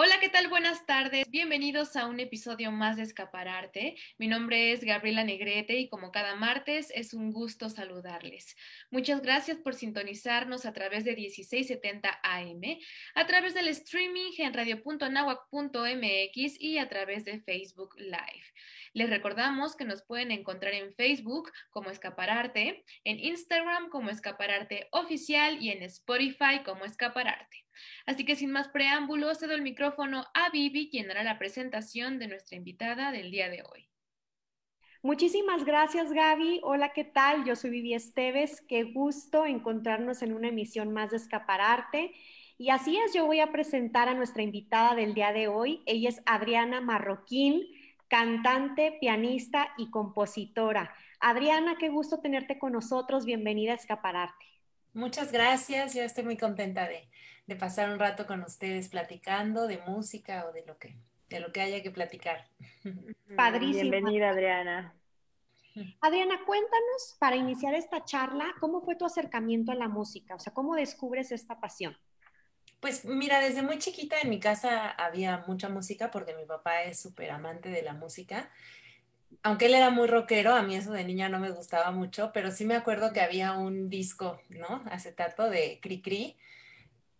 Hola, ¿qué tal? Buenas tardes. Bienvenidos a un episodio más de Escapararte. Mi nombre es Gabriela Negrete y como cada martes es un gusto saludarles. Muchas gracias por sintonizarnos a través de 1670 AM, a través del streaming en radio.nahuac.mx y a través de Facebook Live. Les recordamos que nos pueden encontrar en Facebook como Escapararte, en Instagram como Escapararte Oficial y en Spotify como Escapararte. Así que sin más preámbulos, cedo el micrófono a Vivi, quien hará la presentación de nuestra invitada del día de hoy. Muchísimas gracias, Gaby. Hola, ¿qué tal? Yo soy Vivi Esteves. Qué gusto encontrarnos en una emisión más de Escapararte. Y así es, yo voy a presentar a nuestra invitada del día de hoy. Ella es Adriana Marroquín, cantante, pianista y compositora. Adriana, qué gusto tenerte con nosotros. Bienvenida a Escapararte. Muchas gracias. Yo estoy muy contenta de, de pasar un rato con ustedes platicando de música o de lo que, de lo que haya que platicar. Padrísimo. Bienvenida, Adriana. Adriana, cuéntanos para iniciar esta charla, ¿cómo fue tu acercamiento a la música? O sea, ¿cómo descubres esta pasión? Pues mira, desde muy chiquita en mi casa había mucha música porque mi papá es súper amante de la música. Aunque él era muy rockero, a mí eso de niña no me gustaba mucho, pero sí me acuerdo que había un disco, ¿no? Acetato de Cri Cri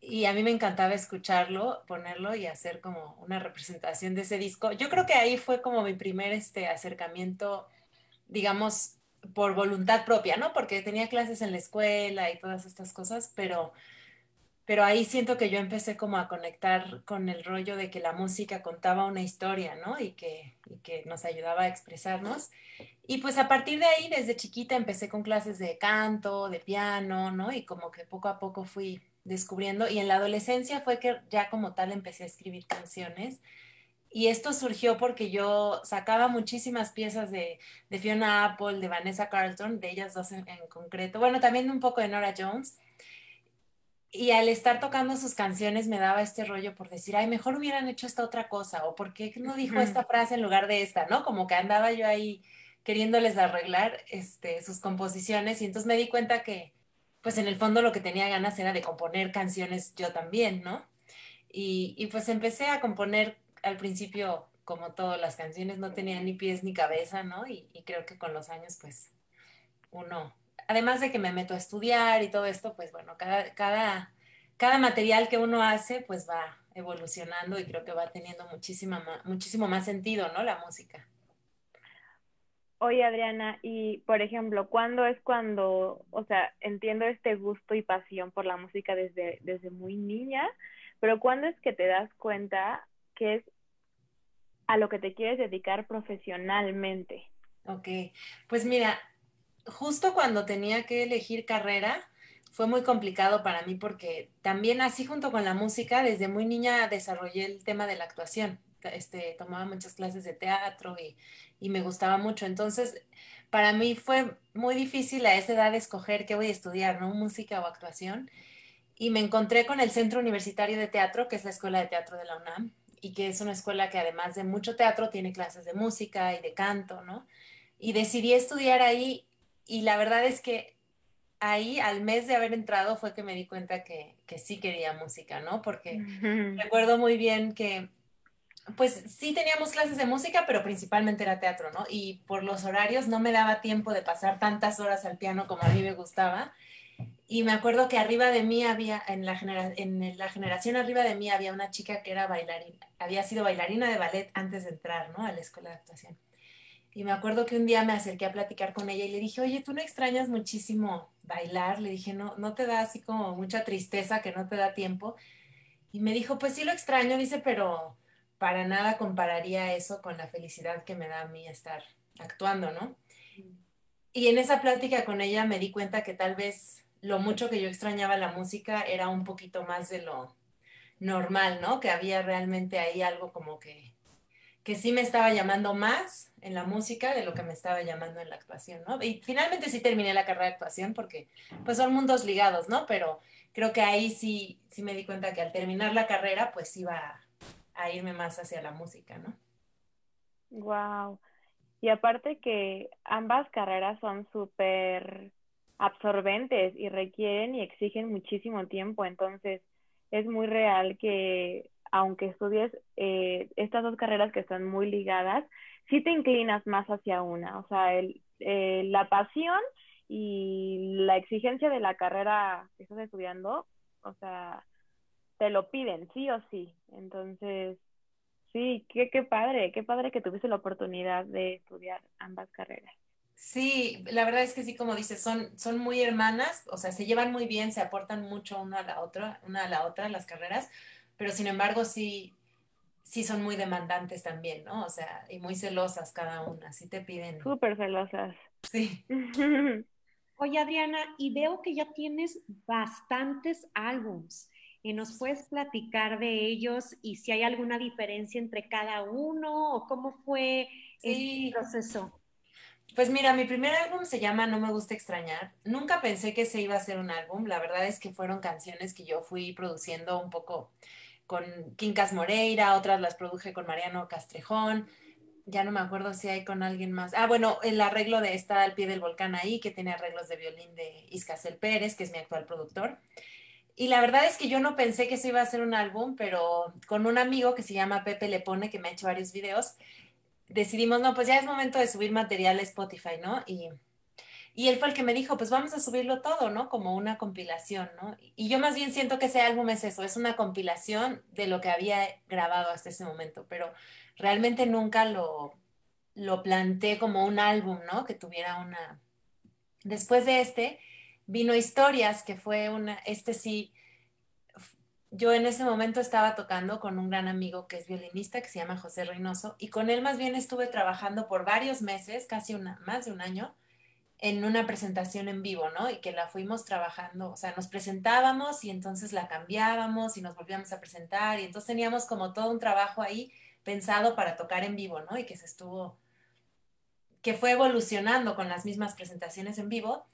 y a mí me encantaba escucharlo, ponerlo y hacer como una representación de ese disco. Yo creo que ahí fue como mi primer este, acercamiento, digamos, por voluntad propia, ¿no? Porque tenía clases en la escuela y todas estas cosas, pero, pero ahí siento que yo empecé como a conectar con el rollo de que la música contaba una historia, ¿no? Y que, y que nos ayudaba a expresarnos. Y pues a partir de ahí, desde chiquita, empecé con clases de canto, de piano, ¿no? Y como que poco a poco fui descubriendo y en la adolescencia fue que ya como tal empecé a escribir canciones. Y esto surgió porque yo sacaba muchísimas piezas de, de Fiona Apple, de Vanessa Carlton, de ellas dos en, concreto. Bueno, también un poco de Nora Jones. Y al estar tocando sus canciones me daba este rollo por decir, ay, mejor hubieran hecho esta otra cosa, o por qué no dijo esta frase en lugar de esta, ¿no? Como que andaba yo ahí queriéndoles arreglar este, sus composiciones y entonces me di cuenta que, pues en el fondo lo que tenía ganas era de componer canciones yo también, ¿no? Y, pues empecé a componer al principio, como todas las canciones, no tenía ni pies ni cabeza, ¿no? Y, creo que con los años, pues, uno, además de que me meto a estudiar y todo esto, pues bueno, cada, cada, cada material que uno hace, pues va evolucionando y creo que va teniendo muchísima, muchísimo más sentido, ¿no? La música. Oye, Adriana, y por ejemplo, ¿cuándo es cuando, o sea, entiendo este gusto y pasión por la música desde, desde muy niña, pero ¿cuándo es que te das cuenta que es a lo que te quieres dedicar profesionalmente? Ok, pues mira, justo cuando tenía que elegir carrera, fue muy complicado para mí porque también así junto con la música, desde muy niña desarrollé el tema de la actuación este, tomaba muchas clases de teatro y, y, me gustaba mucho. Entonces, para mí fue muy difícil a esa edad escoger qué voy a estudiar, ¿no? Música o actuación. Y me encontré con el Centro Universitario de Teatro, que es la Escuela de Teatro de la UNAM, y que es una escuela que además de mucho teatro tiene clases de música y de canto, ¿no? Y decidí estudiar ahí y la verdad es que ahí al mes de haber entrado fue que me di cuenta que, que sí quería música, ¿no? Porque recuerdo muy bien que pues sí teníamos clases de música, pero principalmente era teatro, ¿no? Y por los horarios no me daba tiempo de pasar tantas horas al piano como a mí me gustaba. Y me acuerdo que arriba de mí había, en la, en la generación arriba de mí había una chica que era bailarina, había sido bailarina de ballet antes de entrar, ¿no? A la escuela de actuación. Y me acuerdo que un día me acerqué a platicar con ella y le dije, oye, ¿tú no extrañas muchísimo bailar? Le dije, no, no te da así como mucha tristeza que no te da tiempo. Y me dijo, pues sí lo extraño, dice, pero para nada compararía eso con la felicidad que me da a mí estar actuando, ¿no? Y en esa plática con ella me di cuenta que tal vez lo mucho que yo extrañaba la música era un poquito más de lo normal, ¿no? Que había realmente ahí algo como que, que sí me estaba llamando más en la música de lo que me estaba llamando en la actuación, ¿no? Y finalmente sí terminé la carrera de actuación porque pues son mundos ligados, ¿no? Pero creo que ahí sí, sí me di cuenta que al terminar la carrera pues iba a irme más hacia la música, ¿no? Wow. Y aparte que ambas carreras son súper absorbentes y requieren y exigen muchísimo tiempo, entonces es muy real que aunque estudies eh, estas dos carreras que están muy ligadas, sí te inclinas más hacia una. O sea, el, eh, la pasión y la exigencia de la carrera que estás estudiando, o sea, te lo piden, sí o sí. Entonces, sí, qué, qué padre, qué padre que tuviste la oportunidad de estudiar ambas carreras. Sí, la verdad es que sí, como dices, son, son muy hermanas, o sea, se llevan muy bien, se aportan mucho una a la otra, una a la otra las carreras, pero sin embargo sí, sí son muy demandantes también, ¿no? O sea, y muy celosas cada una, sí te piden. Súper celosas. Sí. Oye, Adriana, y veo que ya tienes bastantes álbums. ¿Y nos puedes platicar de ellos y si hay alguna diferencia entre cada uno o cómo fue el proceso? Pues mira, mi primer álbum se llama No me gusta extrañar. Nunca pensé que se iba a ser un álbum. La verdad es que fueron canciones que yo fui produciendo un poco con Quincas Moreira, otras las produje con Mariano Castrejón. Ya no me acuerdo si hay con alguien más. Ah, bueno, el arreglo de Está al pie del volcán ahí, que tiene arreglos de violín de Iscasel Pérez, que es mi actual productor. Y la verdad es que yo no pensé que eso iba a ser un álbum, pero con un amigo que se llama Pepe Le Pone, que me ha hecho varios videos, decidimos, no, pues ya es momento de subir material a Spotify, ¿no? Y, y él fue el que me dijo, pues vamos a subirlo todo, ¿no? Como una compilación, ¿no? Y yo más bien siento que ese álbum es eso, es una compilación de lo que había grabado hasta ese momento, pero realmente nunca lo, lo planteé como un álbum, ¿no? Que tuviera una... Después de este, vino Historias, que fue una, este sí, yo en ese momento estaba tocando con un gran amigo que es violinista, que se llama José Reynoso, y con él más bien estuve trabajando por varios meses, casi una, más de un año, en una presentación en vivo, ¿no? Y que la fuimos trabajando, o sea, nos presentábamos y entonces la cambiábamos y nos volvíamos a presentar, y entonces teníamos como todo un trabajo ahí pensado para tocar en vivo, ¿no? Y que se estuvo, que fue evolucionando con las mismas presentaciones en vivo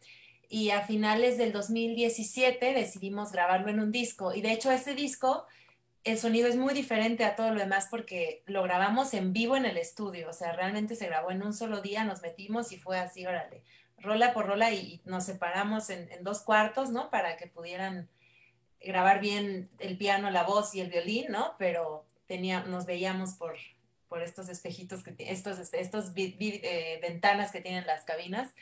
y a finales del 2017 decidimos grabarlo en un disco. Y de hecho ese disco, el sonido es muy diferente a todo lo demás porque lo grabamos en vivo en el estudio. O sea, realmente se grabó en un solo día, nos metimos y fue así, órale, rola por rola y, nos separamos en, dos cuartos, ¿no? Para que pudieran grabar bien el piano, la voz y el violín, ¿no? Pero tenía, nos veíamos por, por estos espejitos, que, estos, estos eh, ventanas que tienen las cabinas.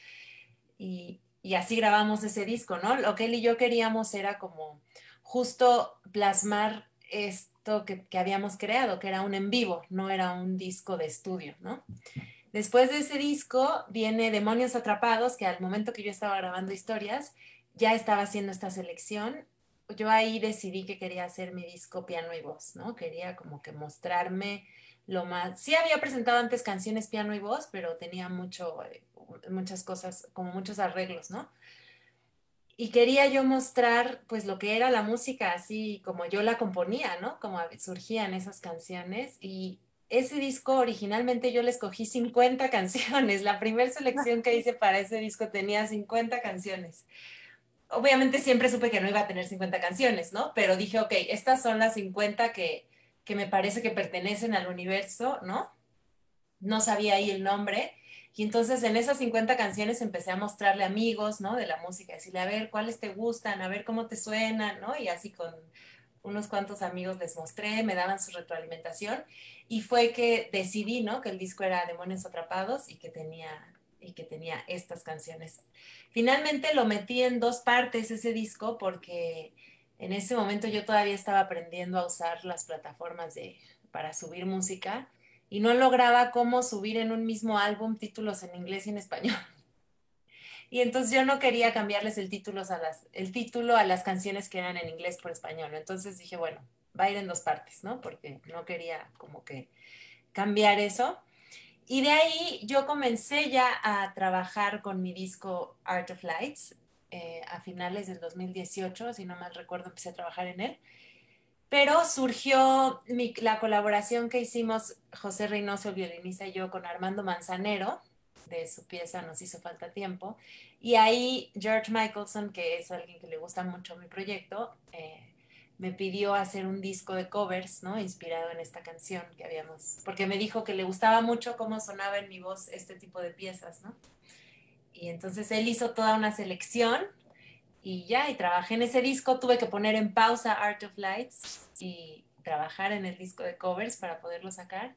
Y, y así grabamos ese disco, ¿no? Lo que él y yo queríamos era como justo plasmar esto que, habíamos creado, que era un en vivo, no era un disco de estudio, ¿no? Después de ese disco viene Demonios Atrapados, que al momento que yo estaba grabando historias, ya estaba haciendo esta selección. Yo ahí decidí que quería hacer mi disco piano y voz, ¿no? Quería como que mostrarme lo más... Sí había presentado antes canciones piano y voz, pero tenía mucho, eh, muchas cosas, como muchos arreglos, ¿no? Y quería yo mostrar pues lo que era la música así como yo la componía, ¿no? Como surgían esas canciones y ese disco originalmente yo le escogí 50 canciones. La primera selección que hice para ese disco tenía 50 canciones. Obviamente siempre supe que no iba a tener 50 canciones, ¿no? Pero dije, ok, estas son las 50 que, que me parece que pertenecen al universo, ¿no? No sabía ahí el nombre y entonces en esas 50 canciones empecé a mostrarle amigos, ¿no? De la música, decirle, a ver, ¿cuáles te gustan? A ver cómo te suenan, ¿no? Y así con unos cuantos amigos les mostré, me daban su retroalimentación y fue que decidí, ¿no? Que el disco era Demonios Atrapados y que tenía y que tenía estas canciones. Finalmente lo metí en dos partes ese disco porque en ese momento yo todavía estaba aprendiendo a usar las plataformas de, para subir música y no lograba cómo subir en un mismo álbum títulos en inglés y en español. Y entonces yo no quería cambiarles el título a las, el título a las canciones que eran en inglés por español. Entonces dije, bueno, va a ir en dos partes, ¿no? Porque no quería como que cambiar eso. Y de ahí yo comencé ya a trabajar con mi disco Art of Lights eh, a finales del 2018, si no mal recuerdo, empecé a trabajar en él. Pero surgió la colaboración que hicimos José Reynoso, el violinista, y yo con Armando Manzanero, de su pieza Nos hizo falta tiempo. Y ahí George Michelson, que es alguien que le gusta mucho mi proyecto, eh, me pidió hacer un disco de covers, ¿no? Inspirado en esta canción que habíamos, porque me dijo que le gustaba mucho cómo sonaba en mi voz este tipo de piezas, ¿no? Y entonces él hizo toda una selección y ya, y trabajé en ese disco, tuve que poner en pausa Art of Lights y trabajar en el disco de covers para poderlo sacar.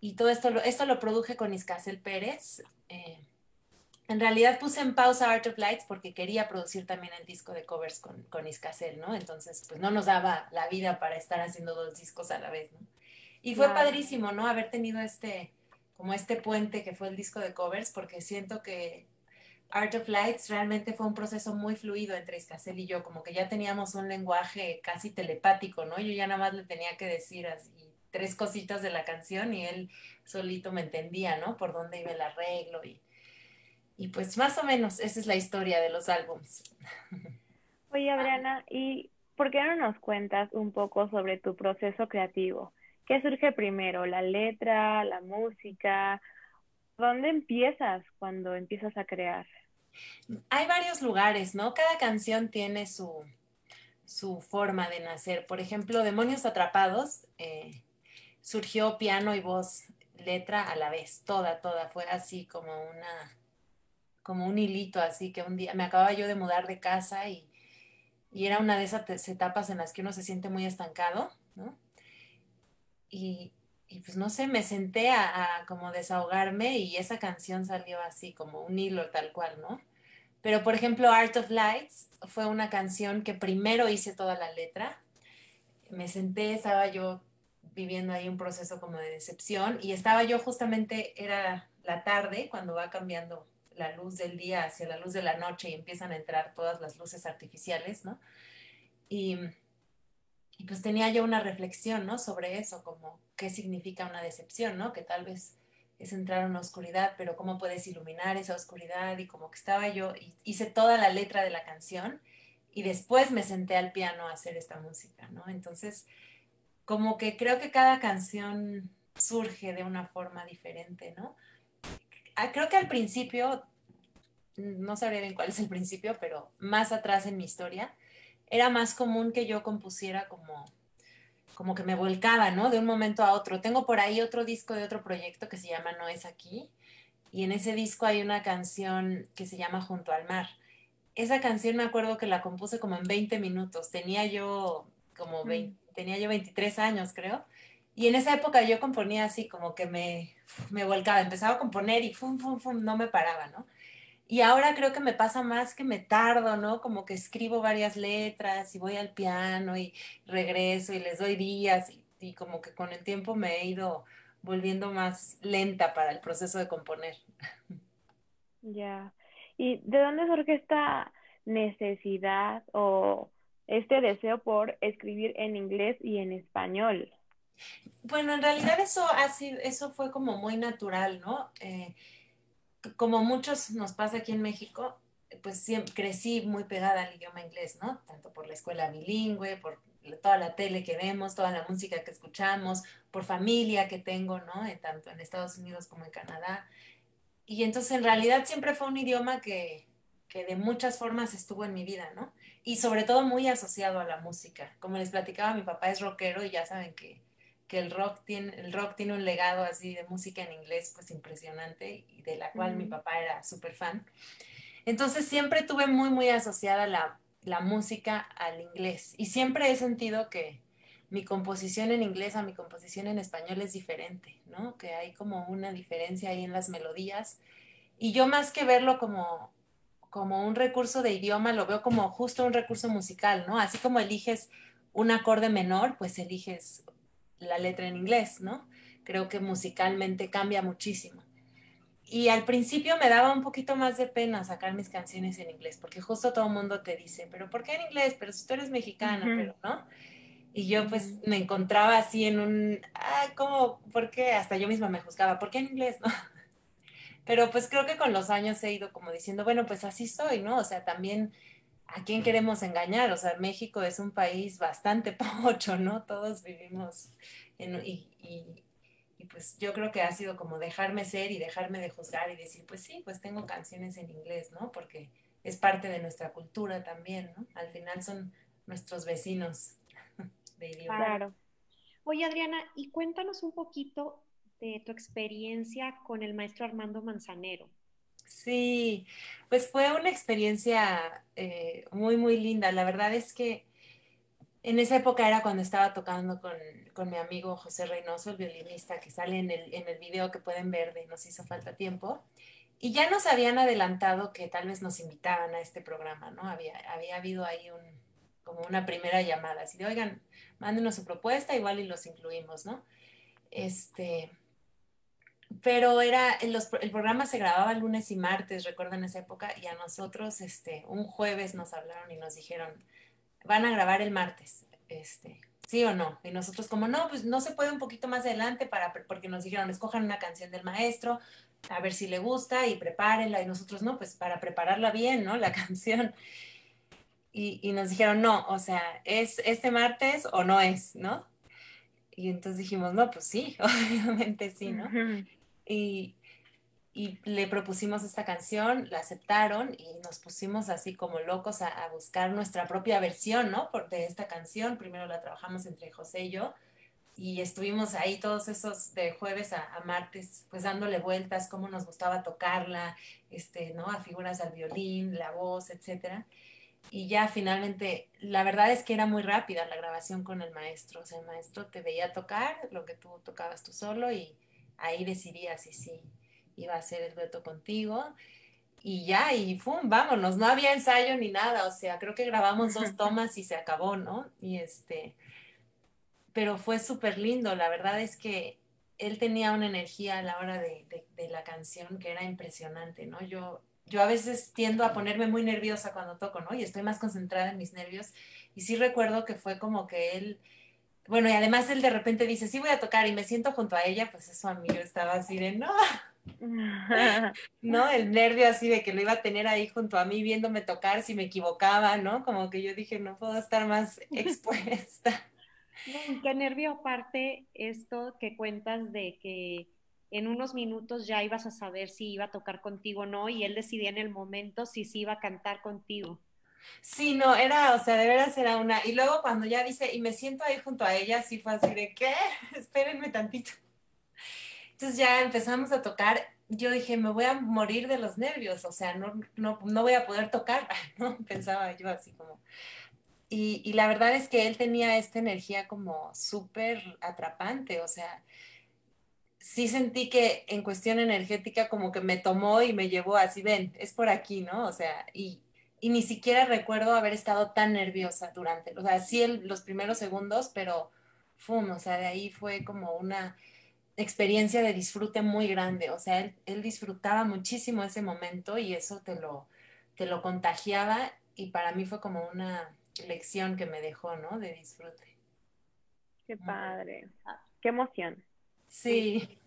Y todo esto, esto lo produje con Iscasel Pérez. Eh, en realidad puse en pausa Art of Lights porque quería producir también el disco de covers con, con Iscasel, ¿no? Entonces, pues no nos daba la vida para estar haciendo dos discos a la vez, ¿no? Y fue padrísimo, ¿no? Haber tenido este, como este puente que fue el disco de covers, porque siento que Art of Lights realmente fue un proceso muy fluido entre Iscasel y yo, como que ya teníamos un lenguaje casi telepático, ¿no? Yo ya nada más le tenía que decir así tres cositas de la canción y él solito me entendía, ¿no? Por dónde iba el arreglo y y pues más o menos esa es la historia de los álbums. Oye, Adriana, ¿y por qué no nos cuentas un poco sobre tu proceso creativo? ¿Qué surge primero? ¿La letra, la música? ¿Dónde empiezas cuando empiezas a crear? Hay varios lugares, ¿no? Cada canción tiene su, su forma de nacer. Por ejemplo, Demonios Atrapados eh, surgió piano y voz, letra a la vez, toda, toda. Fue así como una como un hilito, así que un día me acababa yo de mudar de casa y, era una de esas etapas en las que uno se siente muy estancado, ¿no? Y, pues no sé, me senté a, como desahogarme y esa canción salió así como un hilo tal cual, ¿no? Pero por ejemplo, Art of Lights fue una canción que primero hice toda la letra. Me senté, estaba yo viviendo ahí un proceso como de decepción y estaba yo justamente, era la tarde cuando va cambiando la luz del día hacia la luz de la noche y empiezan a entrar todas las luces artificiales, ¿no? Y, pues tenía yo una reflexión, ¿no? Sobre eso, como qué significa una decepción, ¿no? Que tal vez es entrar en una oscuridad, pero cómo puedes iluminar esa oscuridad y como que estaba yo, hice toda la letra de la canción y después me senté al piano a hacer esta música, ¿no? Entonces, como que creo que cada canción surge de una forma diferente, ¿no? Ah, creo que al principio, no sabría bien cuál es el principio, pero más atrás en mi historia, era más común que yo compusiera como, como que me volcaba, ¿no? De un momento a otro. Tengo por ahí otro disco de otro proyecto que se llama No es aquí, y en ese disco hay una canción que se llama Junto al mar. Esa canción me acuerdo que la compuse como en 20 minutos. Tenía yo como mm. tenía yo 23 años, creo. Y en esa época yo componía así, como que me, me volcaba, empezaba a componer y fum, fum, fum, no me paraba, ¿no? Y ahora creo que me pasa más que me tardo, ¿no? Como que escribo varias letras y voy al piano y regreso y les doy días y, y como que con el tiempo me he ido volviendo más lenta para el proceso de componer. Ya. ¿Y de dónde surge esta necesidad o este deseo por escribir en inglés y en español? Bueno, en realidad eso, así, eso fue como muy natural, ¿no? Eh, como muchos nos pasa aquí en México, pues siempre crecí muy pegada al idioma inglés, ¿no? Tanto por la escuela bilingüe, por toda la tele que vemos, toda la música que escuchamos, por familia que tengo, ¿no? Eh, tanto en Estados Unidos como en Canadá. Y entonces en realidad siempre fue un idioma que, que de muchas formas estuvo en mi vida, ¿no? Y sobre todo muy asociado a la música. Como les platicaba, mi papá es rockero y ya saben que que el rock tiene, el rock tiene un legado así de música en inglés pues impresionante y de la cual mi papá era súper fan. Entonces siempre tuve muy, muy asociada la, la música al inglés y siempre he sentido que mi composición en inglés a mi composición en español es diferente, ¿no? Que hay como una diferencia ahí en las melodías y yo más que verlo como como un recurso de idioma, lo veo como justo un recurso musical, ¿no? Así como eliges un acorde menor, pues eliges la letra en inglés, ¿no? Creo que musicalmente cambia muchísimo. Y al principio me daba un poquito más de pena sacar mis canciones en inglés, porque justo todo el mundo te dice, pero ¿por qué en inglés? Pero si tú eres mexicana, pero no. Y yo pues me encontraba así en un, ah, ¿cómo? ¿Por qué? Hasta yo misma me juzgaba, ¿por qué en inglés? ¿No? Pero pues creo que con los años he ido como diciendo, bueno, pues así soy, ¿no? O sea, también ¿a quién queremos engañar? O sea, México es un país bastante pocho, ¿no? Todos vivimos en, y, pues yo creo que ha sido como dejarme ser y dejarme de juzgar y decir, pues sí, pues tengo canciones en inglés, ¿no? Porque es parte de nuestra cultura también, ¿no? Al final son nuestros vecinos de idioma. Claro. Oye, Adriana, y cuéntanos un poquito de tu experiencia con el maestro Armando Manzanero. Sí, pues fue una experiencia eh, muy, muy linda. La verdad es que En esa época era cuando estaba tocando con, con, mi amigo José Reynoso, el violinista que sale en el, en el video que pueden ver de Nos hizo falta tiempo. Y ya nos habían adelantado que tal vez nos invitaban a este programa, ¿no? Había, había habido ahí un, como una primera llamada, así de, oigan, mándenos su propuesta, igual y los incluimos, ¿no? Este, pero era, el, el programa se grababa lunes y martes, recuerdo en esa época, y a nosotros, este, un jueves nos hablaron y nos dijeron, van a grabar el martes, este, ¿sí o no? Y nosotros como, no, pues no se puede un poquito más adelante para, porque nos dijeron, escojan una canción del maestro, a ver si le gusta y prepárenla, y nosotros no, pues para prepararla bien, ¿no? La canción. Y, y nos dijeron, no, o sea, ¿es este martes o no es, no? Y entonces dijimos, no, pues sí, obviamente sí, ¿no? Y, le propusimos esta canción, la aceptaron y nos pusimos así como locos a, buscar nuestra propia versión, ¿no? Por, de esta canción. Primero la trabajamos entre José y yo y estuvimos ahí todos esos de jueves a, a, martes, pues dándole vueltas, cómo nos gustaba tocarla, este, ¿no? A figuras al violín, la voz, etcétera. Y ya finalmente, la verdad es que era muy rápida la grabación con el maestro. O sea, el maestro te veía tocar lo que tú tocabas tú solo y ahí decidía si sí iba a hacer el dueto contigo. Y ya, y ¡fum! Vámonos, no había ensayo ni nada, o sea, creo que grabamos dos tomas y se acabó, ¿no? Y este, pero fue súper lindo, la verdad es que él tenía una energía a la hora de, de, de, la canción que era impresionante, ¿no? Yo, yo a veces tiendo a ponerme muy nerviosa cuando toco, ¿no? Y estoy más concentrada en mis nervios. Y sí recuerdo que fue como que él, bueno, y además él de repente dice, sí voy a tocar y me siento junto a ella, pues eso a mí yo estaba así de, no, ¿no? El nervio así de que lo iba a tener ahí junto a mí viéndome tocar si me equivocaba, ¿no? Como que yo dije, no puedo estar más expuesta. No, qué nervio aparte esto que cuentas de que en unos minutos ya ibas a saber si iba a tocar contigo o no y él decidía en el momento si sí iba a cantar contigo. Sí, no, era, o sea, de veras era una. Y luego cuando ya dice, y me siento ahí junto a ella, sí fue así de, ¿qué? Espérenme tantito. Entonces ya empezamos a tocar. Yo dije, me voy a morir de los nervios, o sea, no, no, no voy a poder tocar, ¿no? Pensaba yo así como. Y, y la verdad es que él tenía esta energía como súper atrapante, o sea, sí sentí que en cuestión energética como que me tomó y me llevó así, ven, es por aquí, ¿no? O sea, y, y ni siquiera recuerdo haber estado tan nerviosa durante, o sea, sí el, los primeros segundos, pero, fum, o sea, de ahí fue como una experiencia de disfrute muy grande, o sea, él, él, disfrutaba muchísimo ese momento y eso te lo, te lo contagiaba y para mí fue como una lección que me dejó, ¿no? De disfrute. Qué padre, qué emoción. Sí.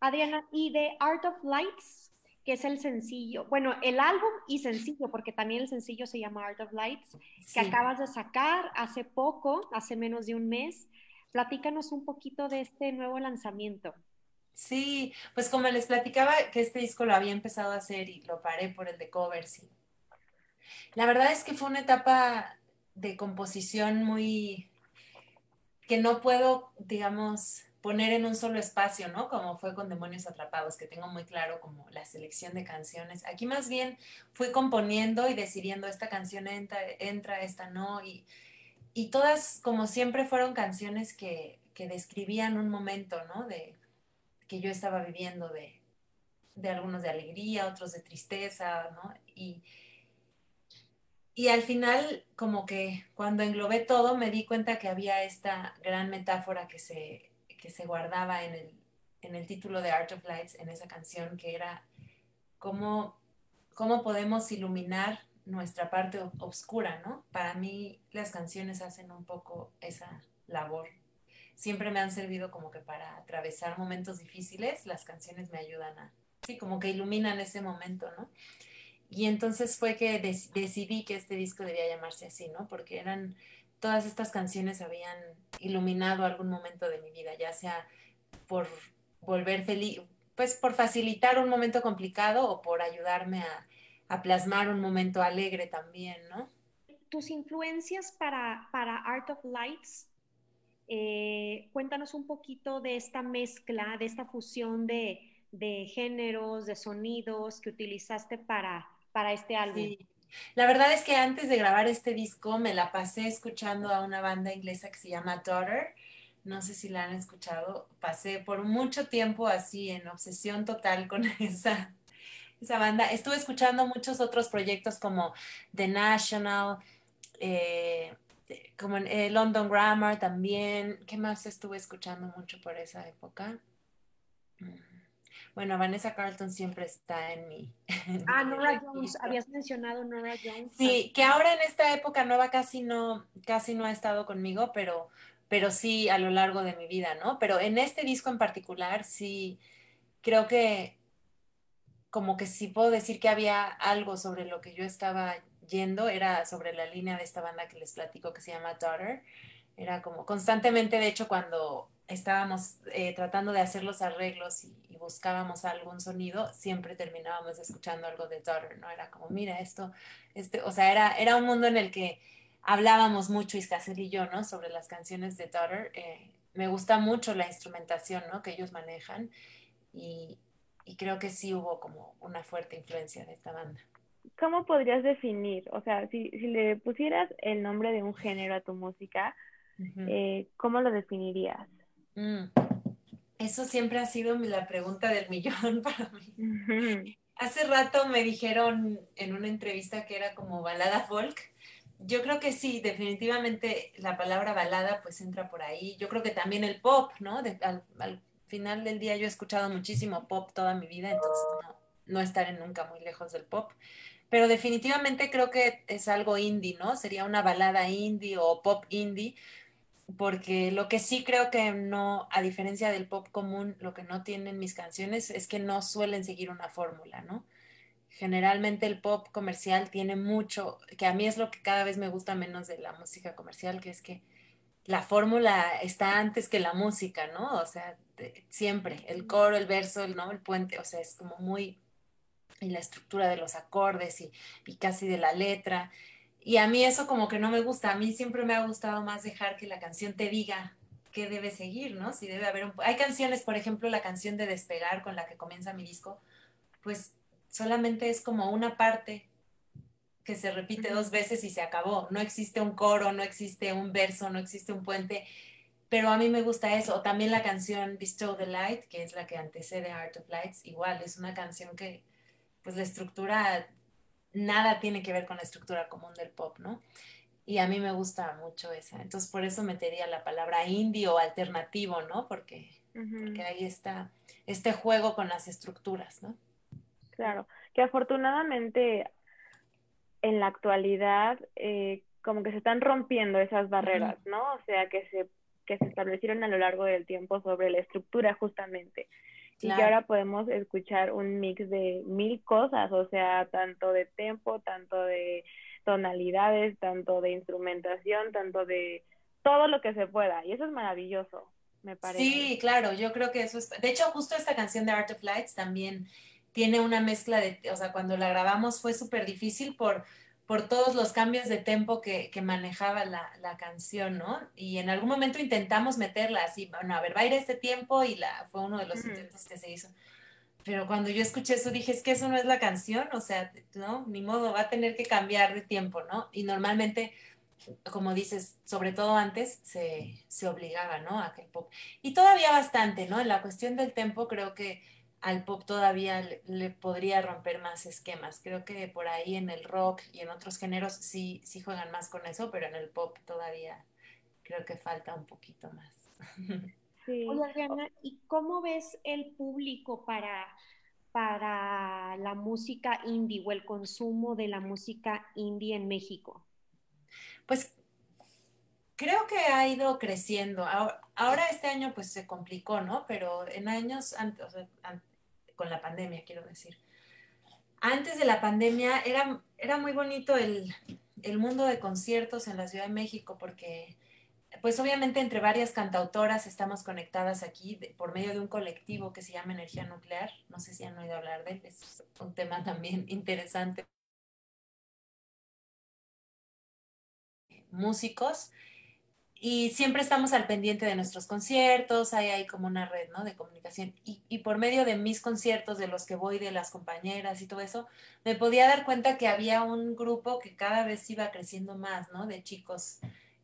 Adriana, y de Art of Lights, que es el sencillo, bueno, el álbum y sencillo, porque también el sencillo se llama Art of Lights, sí. que acabas de sacar hace poco, hace menos de un mes. Platícanos un poquito de este nuevo lanzamiento. Sí, pues como les platicaba que este disco lo había empezado a hacer y lo paré por el de covers. Y... La verdad es que fue una etapa de composición muy que no puedo, digamos, poner en un solo espacio, ¿no? Como fue con Demonios Atrapados, que tengo muy claro como la selección de canciones. Aquí más bien fui componiendo y decidiendo esta canción entra, entra esta no, y, y todas como siempre fueron canciones que, que, describían un momento, ¿no? De que yo estaba viviendo de, de algunos de alegría, otros de tristeza, ¿no? Y, y al final, como que cuando englobé todo, me di cuenta que había esta gran metáfora que se, que se guardaba en el, en el título de Art of Lights, en esa canción, que era cómo, cómo podemos iluminar nuestra parte oscura, ¿no? Para mí las canciones hacen un poco esa labor. Siempre me han servido como que para atravesar momentos difíciles, las canciones me ayudan a, sí, como que iluminan ese momento, ¿no? Y entonces fue que decidí que este disco debía llamarse así, ¿no? Porque eran todas estas canciones habían iluminado algún momento de mi vida, ya sea por volver feliz, pues por facilitar un momento complicado o por ayudarme a, a plasmar un momento alegre también, ¿no? Tus influencias para, para Art of Lights, eh, cuéntanos un poquito de esta mezcla, de esta fusión de, de géneros, de sonidos que utilizaste para, para este álbum. Sí. La verdad es que antes de grabar este disco me la pasé escuchando a una banda inglesa que se llama Daughter. No sé si la han escuchado. Pasé por mucho tiempo así en obsesión total con esa, esa banda. Estuve escuchando muchos otros proyectos como The National, eh, como eh, London Grammar también. ¿Qué más estuve escuchando mucho por esa época? Mm. Bueno, Vanessa Carlton siempre está en mi. ah, Nora Jones, habías mencionado Nora Jones. Sí, que ahora en esta época nueva casi no, casi no ha estado conmigo, pero, pero sí a lo largo de mi vida, ¿no? Pero en este disco en particular, sí, creo que como que sí puedo decir que había algo sobre lo que yo estaba yendo, era sobre la línea de esta banda que les platico que se llama Daughter. Era como constantemente, de hecho, cuando estábamos eh, tratando de hacer los arreglos y, buscábamos algún sonido, siempre terminábamos escuchando algo de Daughter, ¿no? Era como, mira, esto, este, o sea, era, era un mundo en el que hablábamos mucho, Iscasel y yo, ¿no? Sobre las canciones de Daughter. Eh, me gusta mucho la instrumentación, ¿no? Que ellos manejan y, y creo que sí hubo como una fuerte influencia de esta banda. ¿Cómo podrías definir? O sea, si, si le pusieras el nombre de un género a tu música, eh, ¿cómo lo definirías? Mm. Eso siempre ha sido la pregunta del millón para mí. Hace rato me dijeron en una entrevista que era como balada folk. Yo creo que sí, definitivamente la palabra balada pues entra por ahí. Yo creo que también el pop, ¿no? al, final del día yo he escuchado muchísimo pop toda mi vida, entonces no, no estaré nunca muy lejos del pop. Pero definitivamente creo que es algo indie, ¿no? Sería una balada indie o pop indie porque lo que sí creo que no, a diferencia del pop común, lo que no tienen mis canciones es que no suelen seguir una fórmula, ¿no? Generalmente el pop comercial tiene mucho, que a mí es lo que cada vez me gusta menos de la música comercial, que es que la fórmula está antes que la música, ¿no? O sea, siempre, el coro, el verso, el, ¿no? el puente, o sea, es como muy, y la estructura de los acordes y, y casi de la letra. Y a mí eso como que no me gusta, a mí siempre me ha gustado más dejar que la canción te diga qué debe seguir, ¿no? Si debe haber un... Hay canciones, por ejemplo, la canción de Despegar con la que comienza mi disco, pues solamente es como una parte que se repite dos veces y se acabó. No existe un coro, no existe un verso, no existe un puente, pero a mí me gusta eso. O también la canción Bestow the Light, que es la que antecede Art of Lights, igual, es una canción que, pues la estructura nada tiene que ver con la estructura común del pop, ¿no? Y a mí me gusta mucho esa. Entonces, por eso metería la palabra indie o alternativo, ¿no? Porque, ahí está este juego con las estructuras, ¿no? Claro, que afortunadamente en la actualidad eh, como que se están rompiendo esas barreras, ¿no? O sea, que se, que se establecieron a lo largo del tiempo sobre la estructura justamente y que ahora podemos escuchar un mix de mil cosas, o sea, tanto de tempo, tanto de tonalidades, tanto de instrumentación, tanto de todo lo que se pueda. Y eso es maravilloso, me parece. Sí, claro, yo creo que eso es... De hecho, justo esta canción de Art of Lights también tiene una mezcla de... O sea, cuando la grabamos fue súper difícil por por todos los cambios de tempo que, manejaba la, canción, ¿no? Y en algún momento intentamos meterla así, bueno, a ver, va a ir este tiempo y la, fue uno de los intentos que se hizo. Pero cuando yo escuché eso dije, es que eso no es la canción, o sea, no, ni modo, va a tener que cambiar de tiempo, ¿no? Y normalmente, como dices, sobre todo antes, se, se obligaba, ¿no? A que el pop. Y todavía bastante, ¿no? En la cuestión del tempo creo que al pop todavía le, podría romper más esquemas. Creo que por ahí en el rock y en otros géneros sí, sí juegan más con eso, pero en el pop todavía creo que falta un poquito más. Sí. Oye, Adriana, ¿y cómo ves el público para, para la música indie o el consumo de la música indie en México? Pues creo que ha ido creciendo. Ahora, este año pues se complicó, ¿no? Pero en años antes, con la pandemia, quiero decir. Antes de la pandemia era, era muy bonito el, mundo de conciertos en la Ciudad de México porque, pues obviamente entre varias cantautoras estamos conectadas aquí por medio de un colectivo que se llama Energía Nuclear. No sé si han oído hablar de él, es un tema también interesante. Músicos y siempre estamos al pendiente de nuestros conciertos, hay, hay como una red, ¿no? De comunicación. Y, y, por medio de mis conciertos, de los que voy, de las compañeras y todo eso, me podía dar cuenta que había un grupo que cada vez iba creciendo más, ¿no? De chicos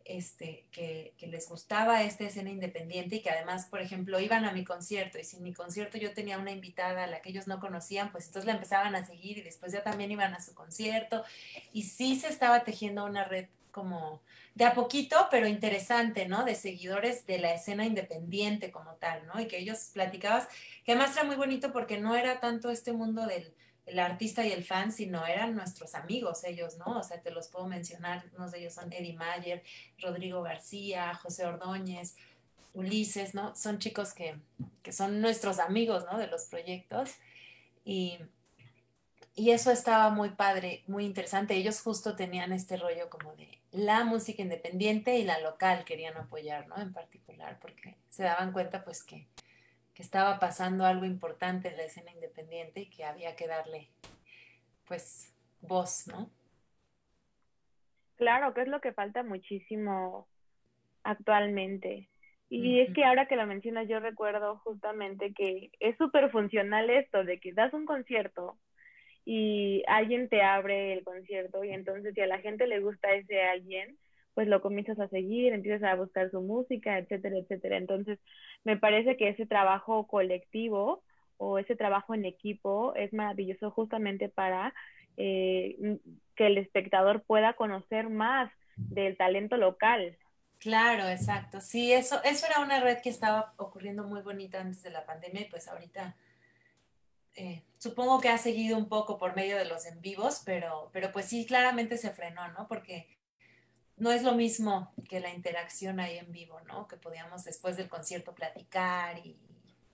este, que, que les gustaba esta escena independiente y que además, por ejemplo, iban a mi concierto y si en mi concierto yo tenía una invitada a la que ellos no conocían, pues entonces la empezaban a seguir y después ya también iban a su concierto y sí se estaba tejiendo una red como de a poquito, pero interesante, ¿no? De seguidores de la escena independiente como tal, ¿no? Y que ellos platicabas, que además era muy bonito porque no era tanto este mundo del el artista y el fan, sino eran nuestros amigos ellos, ¿no? O sea, te los puedo mencionar, unos de ellos son Eddie Mayer, Rodrigo García, José Ordóñez, Ulises, ¿no? Son chicos que, que son nuestros amigos, ¿no? De los proyectos. Y, y eso estaba muy padre, muy interesante. Ellos justo tenían este rollo como de la música independiente y la local querían apoyar, ¿no? En particular, porque se daban cuenta pues que, que estaba pasando algo importante en la escena independiente y que había que darle pues voz, ¿no? Claro, que es lo que falta muchísimo actualmente. Y es que ahora que lo mencionas, yo recuerdo justamente que es súper funcional esto de que das un concierto y alguien te abre el concierto y entonces si a la gente le gusta ese alguien, pues lo comienzas a seguir, empiezas a buscar su música, etcétera, etcétera. Entonces, me parece que ese trabajo colectivo o ese trabajo en equipo es maravilloso justamente para eh, que el espectador pueda conocer más del talento local. Claro, exacto. Sí, eso, eso era una red que estaba ocurriendo muy bonita antes de la pandemia y pues ahorita eh, supongo que ha seguido un poco por medio de los en vivos, pero, pero pues sí, claramente se frenó, ¿no? Porque no es lo mismo que la interacción ahí en vivo, ¿no? Que podíamos después del concierto platicar y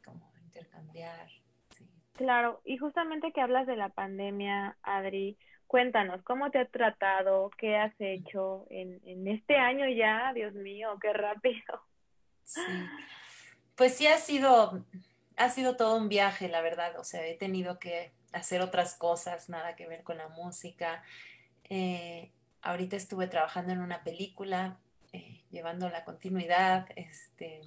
como intercambiar. Claro, y justamente que hablas de la pandemia, Adri, cuéntanos, ¿cómo te ha tratado? ¿Qué has hecho en, en este año ya? Dios mío, qué rápido. Sí, pues sí ha sido ha sido todo un viaje, la verdad. O sea, he tenido que hacer otras cosas, nada que ver con la música. Eh, ahorita estuve trabajando en una película, eh, llevando la continuidad. Este,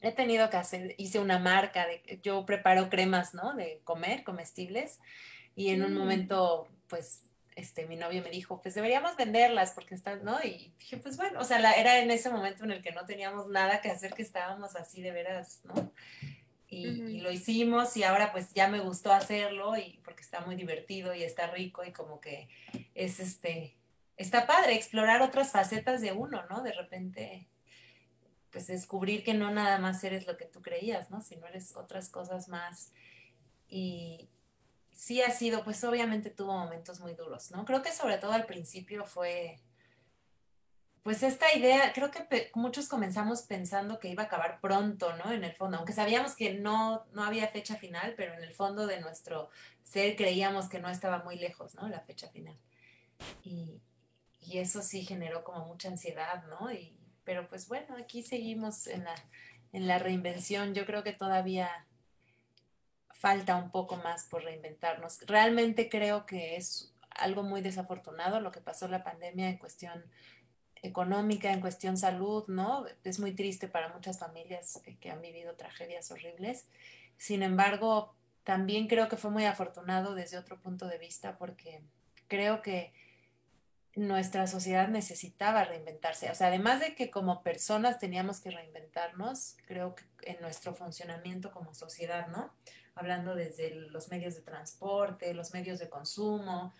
he tenido que hacer, hice una marca de, yo preparo cremas, ¿no? De comer, comestibles. Y en un mm. momento, pues, este, mi novio me dijo, pues deberíamos venderlas porque están, ¿no? Y dije, pues bueno, o sea, la, era en ese momento en el que no teníamos nada que hacer, que estábamos así de veras, ¿no? Y, y, lo hicimos y ahora pues ya me gustó hacerlo y porque está muy divertido y está rico y como que es este, está padre explorar otras facetas de uno, ¿no? De repente, pues descubrir que no nada más eres lo que tú creías, ¿no? Sino eres otras cosas más. Y, sí ha sido, pues obviamente tuvo momentos muy duros, ¿no? Creo que sobre todo al principio fue, pues esta idea, creo que muchos comenzamos pensando que iba a acabar pronto, ¿no? En el fondo, aunque sabíamos que no, no había fecha final, pero en el fondo de nuestro ser creíamos que no estaba muy lejos, ¿no? La fecha final. Y, y eso sí generó como mucha ansiedad, ¿no? Y, pero pues bueno, aquí seguimos en la, en la reinvención. Yo creo que todavía falta un poco más por reinventarnos. Realmente creo que es algo muy desafortunado lo que pasó la pandemia en cuestión económica, en cuestión salud, ¿no? Es muy triste para muchas familias que han vivido tragedias horribles. Sin embargo, también creo que fue muy afortunado desde otro punto de vista porque creo que nuestra sociedad necesitaba reinventarse. O sea, además de que como personas teníamos que reinventarnos, creo que en nuestro funcionamiento como sociedad, ¿no? hablando desde los medios de transporte, los medios de consumo.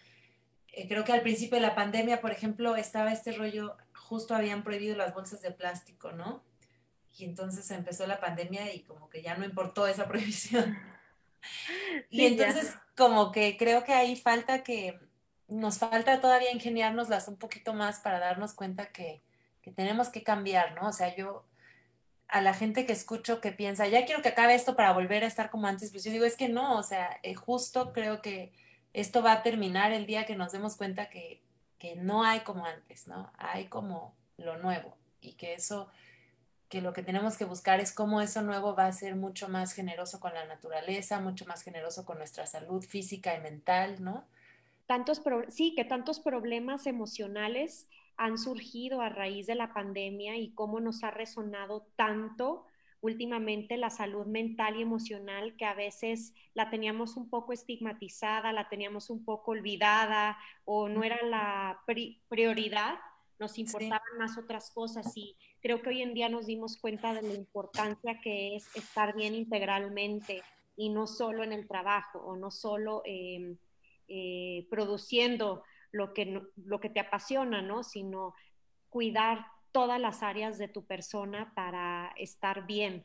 Eh, creo que al principio de la pandemia, por ejemplo, estaba este rollo, justo habían prohibido las bolsas de plástico, ¿no? Y entonces empezó la pandemia y como que ya no importó esa prohibición. y entonces como que creo que ahí falta que, nos falta todavía ingeniárnoslas un poquito más para darnos cuenta que, que tenemos que cambiar, ¿no? O sea, yo a la gente que escucho que piensa, ya quiero que acabe esto para volver a estar como antes, pues yo digo, es que no, o sea, eh, justo creo que esto va a terminar el día que nos demos cuenta que, que no hay como antes, ¿no? Hay como lo nuevo y que eso, que lo que tenemos que buscar es cómo eso nuevo va a ser mucho más generoso con la naturaleza, mucho más generoso con nuestra salud física y mental, ¿no? Tantos, sí, que tantos problemas emocionales han surgido a raíz de la pandemia y cómo nos ha resonado tanto últimamente la salud mental y emocional que a veces la teníamos un poco estigmatizada, la teníamos un poco olvidada o no era la prioridad, nos importaban más otras cosas y creo que hoy en día nos dimos cuenta de la importancia que es estar bien integralmente y no solo en el trabajo o no solo em, eh, produciendo lo que, lo que te apasiona, ¿no? Sino cuidar todas las áreas de tu persona para estar bien.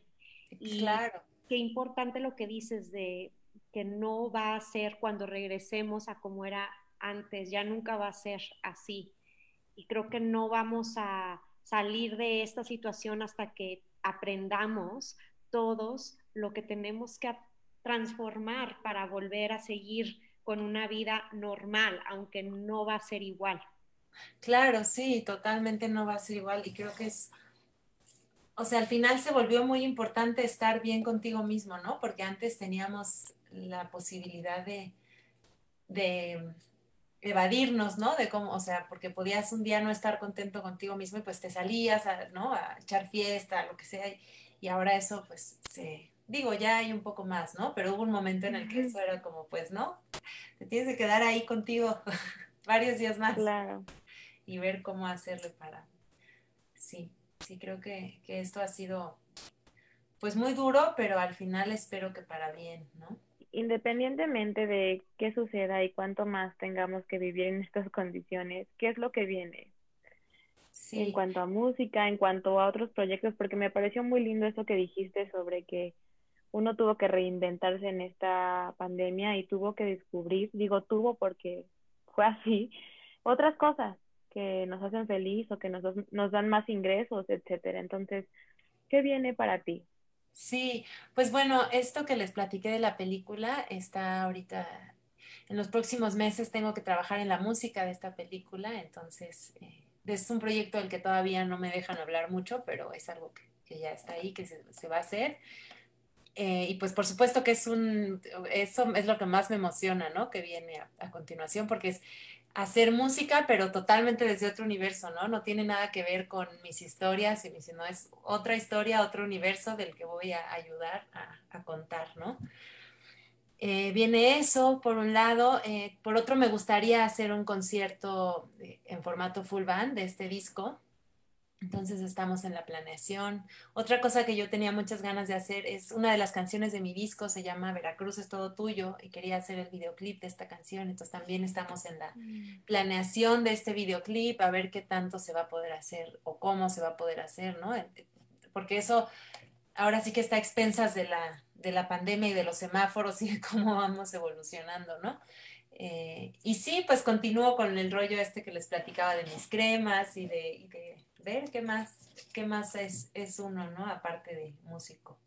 Y claro. Qué importante lo que dices de que no va a ser cuando regresemos a como era antes, ya nunca va a ser así. Y creo que no vamos a salir de esta situación hasta que aprendamos todos lo que tenemos que transformar para volver a seguir con una vida normal, aunque no va a ser igual. Claro, sí, totalmente no va a ser igual y creo que es, o sea, al final se volvió muy importante estar bien contigo mismo, ¿no? Porque antes teníamos la posibilidad de, de evadirnos, ¿no? De cómo, o sea, porque podías un día no estar contento contigo mismo y pues te salías, a, ¿no? A echar fiesta, lo que sea, y, y ahora eso pues se, digo, ya hay un poco más, ¿no? Pero hubo un momento en el que eso era como, pues, ¿no? Te tienes que quedar ahí contigo varios días más. Claro y ver cómo hacerle para... Sí, sí, creo que, esto ha sido pues muy duro, pero al final espero que para bien, ¿no? Independientemente de qué suceda y cuánto más tengamos que vivir en estas condiciones, ¿qué es lo que viene? Sí. En cuanto a música, en cuanto a otros proyectos, porque me pareció muy lindo eso que dijiste sobre que uno tuvo que reinventarse en esta pandemia y tuvo que descubrir, digo tuvo porque fue así, otras cosas, que nos hacen feliz o que nos, nos dan más ingresos, etcétera. Entonces, ¿qué viene para ti? Sí, pues bueno, esto que les platiqué de la película está ahorita, en los próximos meses tengo que trabajar en la música de esta película, entonces eh, es un proyecto del que todavía no me dejan hablar mucho, pero es algo que, ya está ahí, que se, va a hacer. Eh, y pues por supuesto que es un, eso es lo que más me emociona, ¿no? Que viene a, continuación, porque es, hacer música, pero totalmente desde otro universo, ¿no? No tiene nada que ver con mis historias, sino es otra historia, otro universo del que voy a ayudar a, contar, ¿no? Eh, viene eso, por un lado. Eh, por otro, me gustaría hacer un concierto en formato full band de este disco. Entonces estamos en la planeación. Otra cosa que yo tenía muchas ganas de hacer es una de las canciones de mi disco, se llama Veracruz es todo tuyo y quería hacer el videoclip de esta canción. Entonces también estamos en la mm. planeación de este videoclip, a ver qué tanto se va a poder hacer o cómo se va a poder hacer, ¿no? Porque eso ahora sí que está a expensas de la, de la pandemia y de los semáforos y de cómo vamos evolucionando, ¿no? Eh, y sí, pues continúo con el rollo este que les platicaba de mis cremas y de qué más, qué más es, es uno, ¿no? Aparte de músico.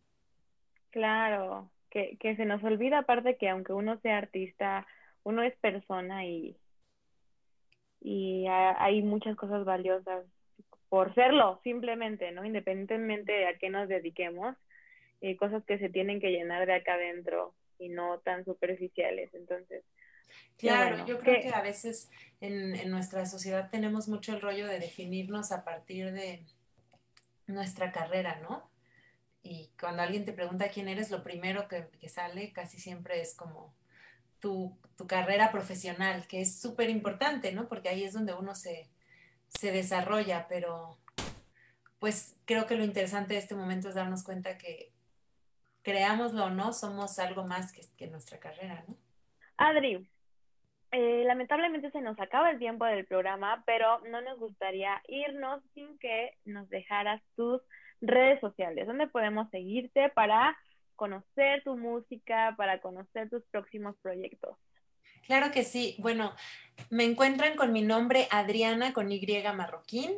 Claro, que, que se nos olvida aparte que aunque uno sea artista, uno es persona y, y hay muchas cosas valiosas por serlo, simplemente, ¿no? Independientemente de a qué nos dediquemos, eh, cosas que se tienen que llenar de acá adentro y no tan superficiales. Entonces, Claro, yo creo que a veces en, nuestra sociedad tenemos mucho el rollo de definirnos a partir de nuestra carrera, ¿no? Y cuando alguien te pregunta quién eres, lo primero que, sale casi siempre es como tu, carrera profesional, que es súper importante, ¿no? Porque ahí es donde uno se, desarrolla, pero pues creo que lo interesante de este momento es darnos cuenta que creámoslo o no, somos algo más que, que nuestra carrera, ¿no? Adri, eh, lamentablemente se nos acaba el tiempo del programa, pero no nos gustaría irnos sin que nos dejaras tus redes sociales, donde podemos seguirte para conocer tu música, para conocer tus próximos proyectos. Claro que sí. Bueno, me encuentran con mi nombre Adriana con Y Marroquín.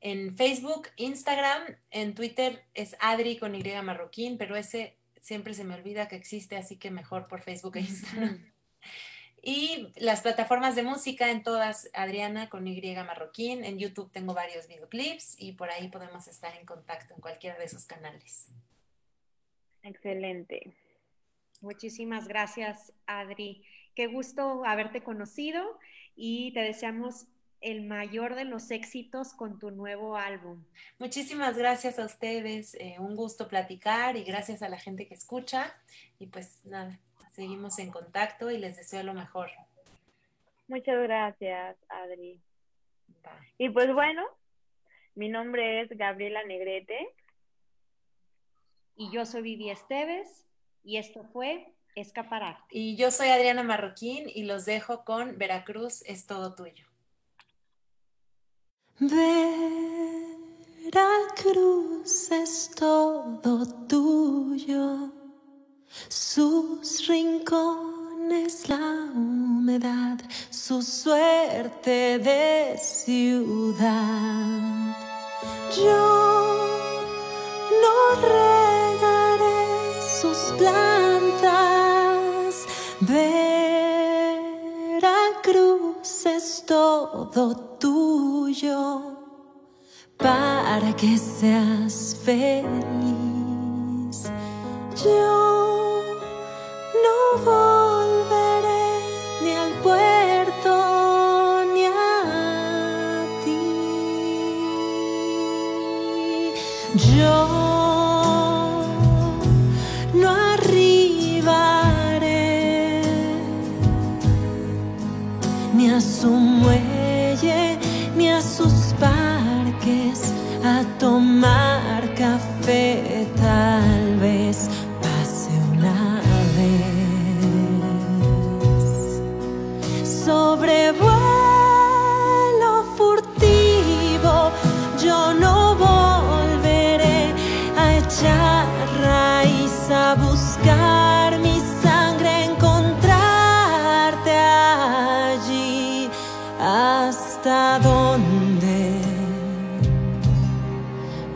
En Facebook, Instagram, en Twitter es Adri con Y Marroquín, pero ese siempre se me olvida que existe, así que mejor por Facebook e Instagram. Y las plataformas de música en todas, Adriana con Y Marroquín. En YouTube tengo varios videoclips y por ahí podemos estar en contacto en cualquiera de esos canales. Excelente. Muchísimas gracias, Adri. Qué gusto haberte conocido y te deseamos el mayor de los éxitos con tu nuevo álbum. Muchísimas gracias a ustedes, eh, un gusto platicar y gracias a la gente que escucha. Y pues nada, seguimos en contacto y les deseo lo mejor. Muchas gracias, Adri. Y pues bueno, mi nombre es Gabriela Negrete. Y yo soy Vivi Esteves y esto fue Escapararte. Y yo soy Adriana Marroquín y los dejo con Veracruz es todo tuyo. Veracruz es todo tuyo, sus rincones la humedad, su suerte de ciudad. Yo no regaré sus plantas, Veracruz es todo tuyo para que seas feliz. Yo no volveré ni al puerto ni a ti. Yo no arribaré ni a su muelle ni a sus parques a tomar café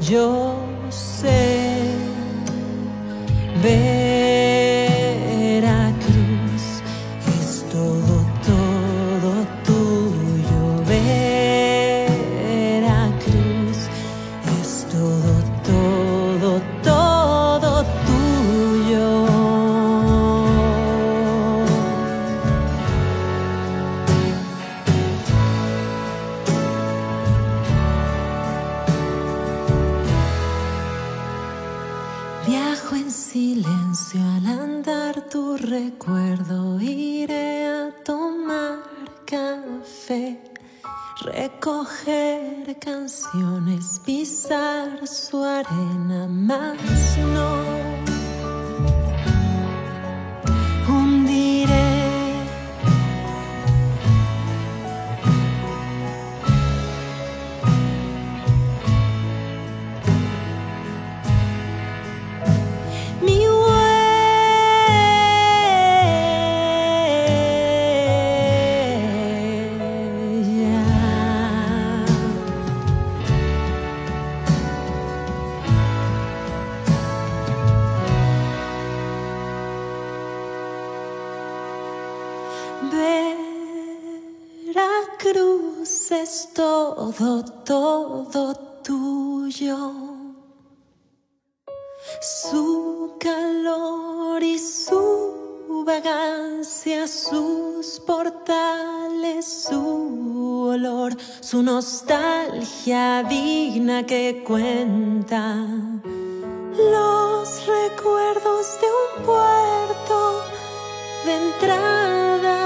yo recoger canciones, pisar su arena, más no todo, todo tuyo. Su calor y su vagancia, sus portales, su olor, su nostalgia digna que cuenta. Los recuerdos de un puerto de entrada